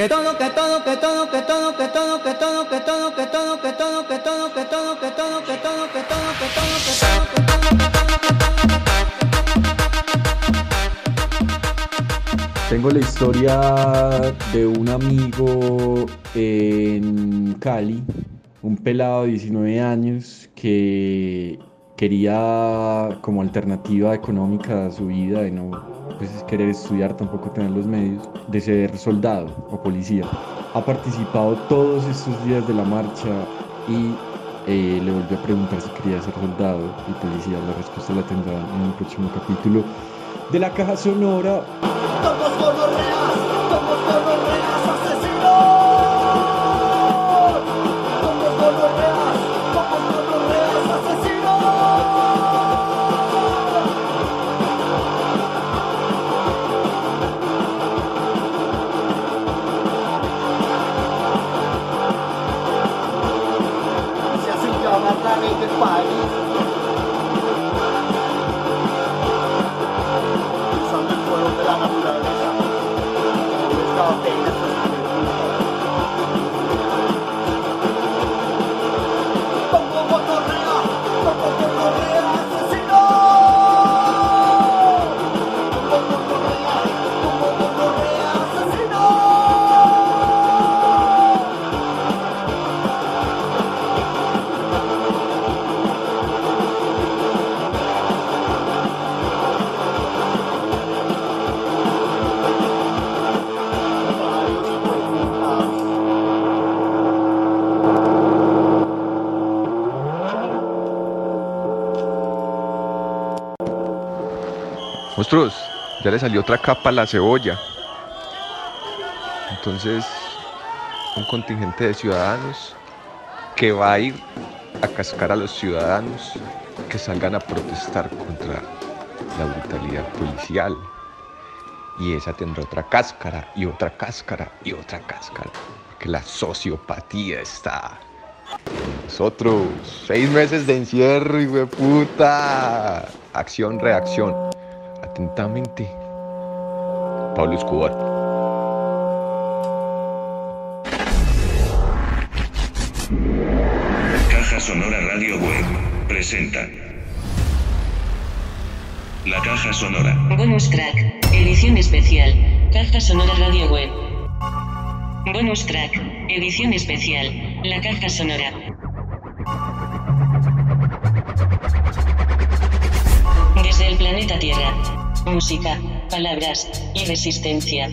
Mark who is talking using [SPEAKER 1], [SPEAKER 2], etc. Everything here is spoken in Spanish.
[SPEAKER 1] que que todo, que todo, que todo, que todo, que todo, que todo, que todo, que todo, que que que que que que que
[SPEAKER 2] Tengo la historia de un amigo en Cali, un pelado de 19 años que quería como alternativa económica a su vida de no pues, querer estudiar, tampoco tener los medios, de ser soldado o policía. Ha participado todos estos días de la marcha y eh, le volvió a preguntar si quería ser soldado y policía. La respuesta la tendrá en el próximo capítulo de la caja sonora.
[SPEAKER 3] Monstruos, ya le salió otra capa a la cebolla. Entonces, un contingente de ciudadanos que va a ir a cascar a los ciudadanos que salgan a protestar contra la brutalidad policial. Y esa tendrá otra cáscara y otra cáscara y otra cáscara. Porque la sociopatía está con nosotros. Seis meses de encierro, de puta. Acción, reacción. Atentamente. Pablo Escobar.
[SPEAKER 4] Caja Sonora Radio Web presenta La Caja Sonora.
[SPEAKER 5] Bonus track, edición especial, Caja Sonora Radio Web. Bonus track, edición especial, la Caja Sonora. Desde el planeta Tierra. Música, palabras y resistencia.